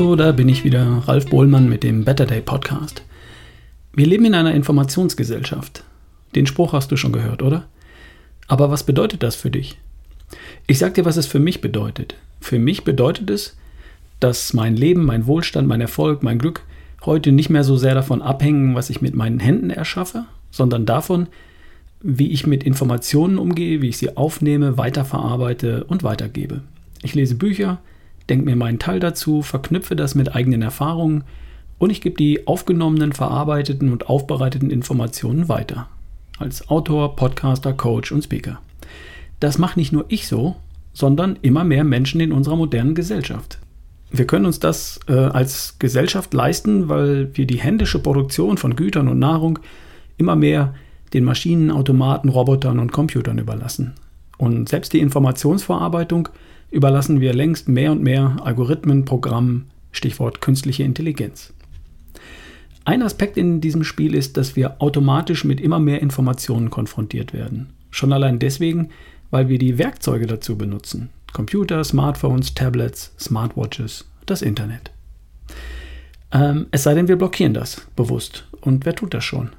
Hallo, da bin ich wieder, Ralf Bohlmann mit dem Better Day Podcast. Wir leben in einer Informationsgesellschaft. Den Spruch hast du schon gehört, oder? Aber was bedeutet das für dich? Ich sag dir, was es für mich bedeutet. Für mich bedeutet es, dass mein Leben, mein Wohlstand, mein Erfolg, mein Glück heute nicht mehr so sehr davon abhängen, was ich mit meinen Händen erschaffe, sondern davon, wie ich mit Informationen umgehe, wie ich sie aufnehme, weiterverarbeite und weitergebe. Ich lese Bücher, denke mir meinen Teil dazu, verknüpfe das mit eigenen Erfahrungen und ich gebe die aufgenommenen, verarbeiteten und aufbereiteten Informationen weiter. Als Autor, Podcaster, Coach und Speaker. Das macht nicht nur ich so, sondern immer mehr Menschen in unserer modernen Gesellschaft. Wir können uns das äh, als Gesellschaft leisten, weil wir die händische Produktion von Gütern und Nahrung immer mehr den Maschinen, Automaten, Robotern und Computern überlassen. Und selbst die Informationsverarbeitung überlassen wir längst mehr und mehr Algorithmen, Programmen, Stichwort künstliche Intelligenz. Ein Aspekt in diesem Spiel ist, dass wir automatisch mit immer mehr Informationen konfrontiert werden. Schon allein deswegen, weil wir die Werkzeuge dazu benutzen. Computer, Smartphones, Tablets, Smartwatches, das Internet. Ähm, es sei denn, wir blockieren das bewusst. Und wer tut das schon?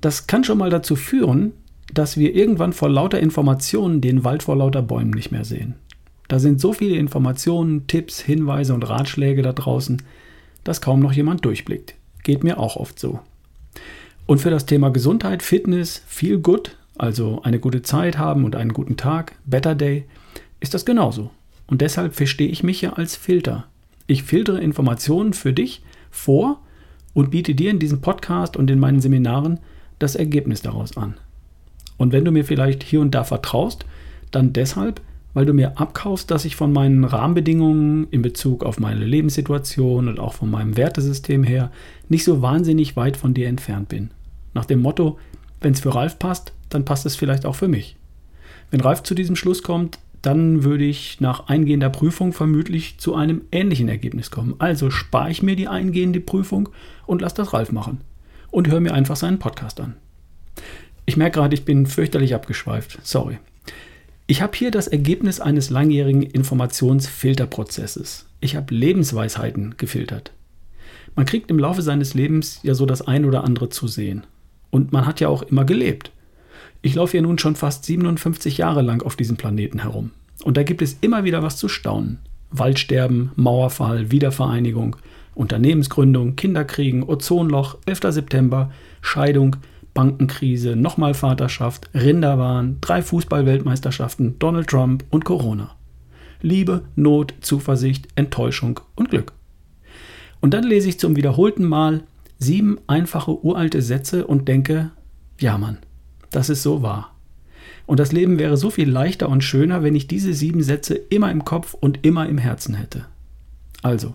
Das kann schon mal dazu führen, dass wir irgendwann vor lauter Informationen den Wald vor lauter Bäumen nicht mehr sehen. Da sind so viele Informationen, Tipps, Hinweise und Ratschläge da draußen, dass kaum noch jemand durchblickt. Geht mir auch oft so. Und für das Thema Gesundheit, Fitness, Feel Good, also eine gute Zeit haben und einen guten Tag, Better Day, ist das genauso. Und deshalb verstehe ich mich ja als Filter. Ich filtere Informationen für dich vor und biete dir in diesem Podcast und in meinen Seminaren das Ergebnis daraus an. Und wenn du mir vielleicht hier und da vertraust, dann deshalb, weil du mir abkaufst, dass ich von meinen Rahmenbedingungen in Bezug auf meine Lebenssituation und auch von meinem Wertesystem her nicht so wahnsinnig weit von dir entfernt bin. Nach dem Motto, wenn es für Ralf passt, dann passt es vielleicht auch für mich. Wenn Ralf zu diesem Schluss kommt, dann würde ich nach eingehender Prüfung vermutlich zu einem ähnlichen Ergebnis kommen. Also spare ich mir die eingehende Prüfung und lasse das Ralf machen. Und höre mir einfach seinen Podcast an. Ich merke gerade, ich bin fürchterlich abgeschweift. Sorry. Ich habe hier das Ergebnis eines langjährigen Informationsfilterprozesses. Ich habe Lebensweisheiten gefiltert. Man kriegt im Laufe seines Lebens ja so das ein oder andere zu sehen. Und man hat ja auch immer gelebt. Ich laufe ja nun schon fast 57 Jahre lang auf diesem Planeten herum. Und da gibt es immer wieder was zu staunen. Waldsterben, Mauerfall, Wiedervereinigung, Unternehmensgründung, Kinderkriegen, Ozonloch, 11. September, Scheidung, Bankenkrise, nochmal Vaterschaft, Rinderwahn, drei Fußballweltmeisterschaften, Donald Trump und Corona. Liebe, Not, Zuversicht, Enttäuschung und Glück. Und dann lese ich zum wiederholten Mal sieben einfache uralte Sätze und denke, ja Mann, das ist so wahr. Und das Leben wäre so viel leichter und schöner, wenn ich diese sieben Sätze immer im Kopf und immer im Herzen hätte. Also,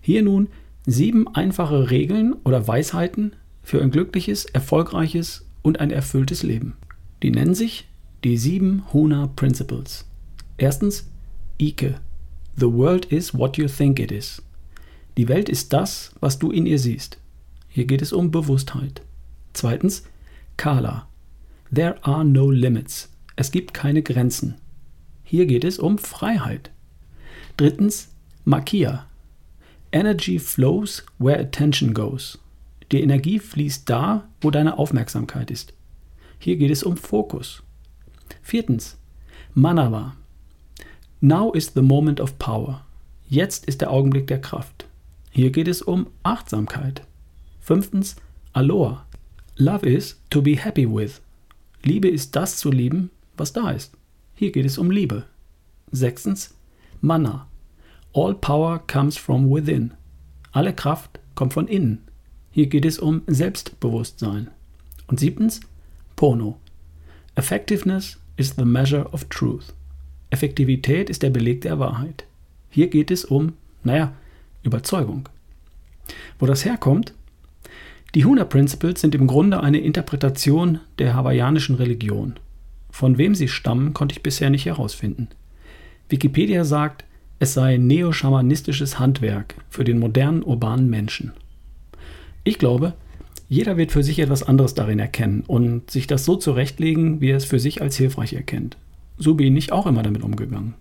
hier nun sieben einfache Regeln oder Weisheiten für ein glückliches, erfolgreiches und ein erfülltes Leben. Die nennen sich die sieben Huna Principles. Erstens, Ike. The world is what you think it is. Die Welt ist das, was du in ihr siehst. Hier geht es um Bewusstheit. Zweitens, Kala. There are no limits. Es gibt keine Grenzen. Hier geht es um Freiheit. Drittens, Makia. Energy flows where attention goes. Die Energie fließt da, wo deine Aufmerksamkeit ist. Hier geht es um Fokus. Viertens, Manava. Now is the moment of power. Jetzt ist der Augenblick der Kraft. Hier geht es um Achtsamkeit. Fünftens, Aloha. Love is to be happy with. Liebe ist das zu lieben, was da ist. Hier geht es um Liebe. Sechstens, Mana. All power comes from within. Alle Kraft kommt von innen. Hier geht es um Selbstbewusstsein. Und siebtens, Pono. Effectiveness is the measure of truth. Effektivität ist der Beleg der Wahrheit. Hier geht es um, naja, Überzeugung. Wo das herkommt, die Huna Principles sind im Grunde eine Interpretation der hawaiianischen Religion. Von wem sie stammen, konnte ich bisher nicht herausfinden. Wikipedia sagt, es sei neo-schamanistisches Handwerk für den modernen urbanen Menschen. Ich glaube, jeder wird für sich etwas anderes darin erkennen und sich das so zurechtlegen, wie er es für sich als hilfreich erkennt. So bin ich auch immer damit umgegangen.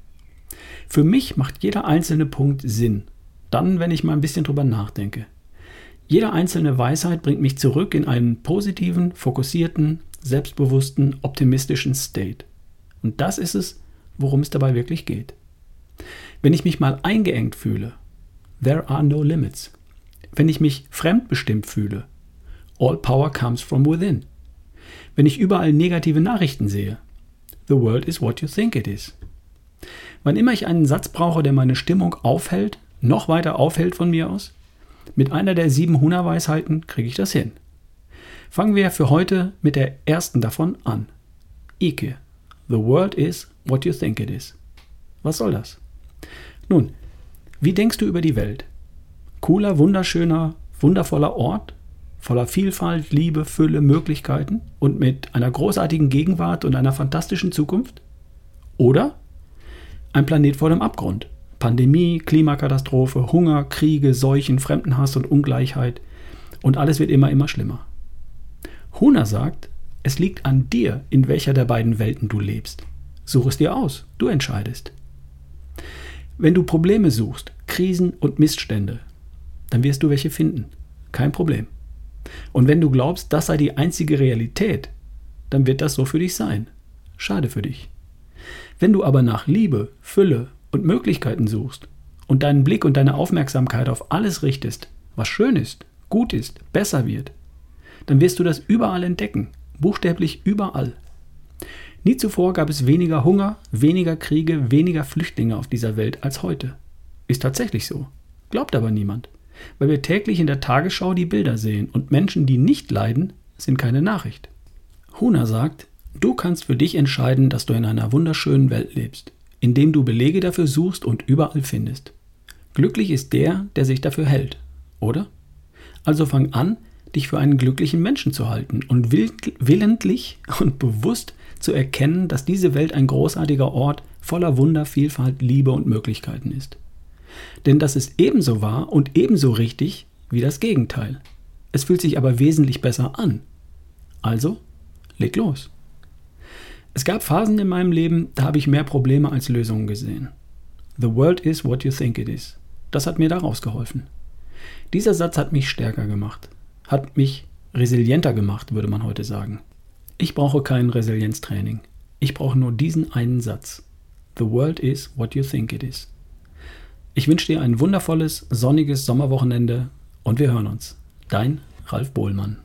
Für mich macht jeder einzelne Punkt Sinn. Dann, wenn ich mal ein bisschen drüber nachdenke. Jede einzelne Weisheit bringt mich zurück in einen positiven, fokussierten, selbstbewussten, optimistischen State. Und das ist es, worum es dabei wirklich geht. Wenn ich mich mal eingeengt fühle, there are no limits. Wenn ich mich fremdbestimmt fühle, all power comes from within. Wenn ich überall negative Nachrichten sehe, the world is what you think it is. Wann immer ich einen Satz brauche, der meine Stimmung aufhält, noch weiter aufhält von mir aus, mit einer der sieben Huna-Weisheiten kriege ich das hin. Fangen wir für heute mit der ersten davon an. Ike. The world is what you think it is. Was soll das? Nun, wie denkst du über die Welt? Cooler, wunderschöner, wundervoller Ort, voller Vielfalt, Liebe, Fülle, Möglichkeiten und mit einer großartigen Gegenwart und einer fantastischen Zukunft? Oder ein Planet vor dem Abgrund? Pandemie, Klimakatastrophe, Hunger, Kriege, Seuchen, Fremdenhass und Ungleichheit. Und alles wird immer, immer schlimmer. Huna sagt, es liegt an dir, in welcher der beiden Welten du lebst. Such es dir aus, du entscheidest. Wenn du Probleme suchst, Krisen und Missstände, dann wirst du welche finden. Kein Problem. Und wenn du glaubst, das sei die einzige Realität, dann wird das so für dich sein. Schade für dich. Wenn du aber nach Liebe, Fülle und Möglichkeiten suchst und deinen Blick und deine Aufmerksamkeit auf alles richtest, was schön ist, gut ist, besser wird, dann wirst du das überall entdecken, buchstäblich überall. Nie zuvor gab es weniger Hunger, weniger Kriege, weniger Flüchtlinge auf dieser Welt als heute. Ist tatsächlich so. Glaubt aber niemand, weil wir täglich in der Tagesschau die Bilder sehen und Menschen, die nicht leiden, sind keine Nachricht. Huna sagt, du kannst für dich entscheiden, dass du in einer wunderschönen Welt lebst indem du Belege dafür suchst und überall findest. Glücklich ist der, der sich dafür hält, oder? Also fang an, dich für einen glücklichen Menschen zu halten und willentlich und bewusst zu erkennen, dass diese Welt ein großartiger Ort voller Wunder, Vielfalt, Liebe und Möglichkeiten ist. Denn das ist ebenso wahr und ebenso richtig wie das Gegenteil. Es fühlt sich aber wesentlich besser an. Also, leg los. Es gab Phasen in meinem Leben, da habe ich mehr Probleme als Lösungen gesehen. The world is what you think it is. Das hat mir da rausgeholfen. Dieser Satz hat mich stärker gemacht, hat mich resilienter gemacht, würde man heute sagen. Ich brauche kein Resilienztraining. Ich brauche nur diesen einen Satz. The world is what you think it is. Ich wünsche dir ein wundervolles, sonniges Sommerwochenende und wir hören uns. Dein Ralf Bohlmann.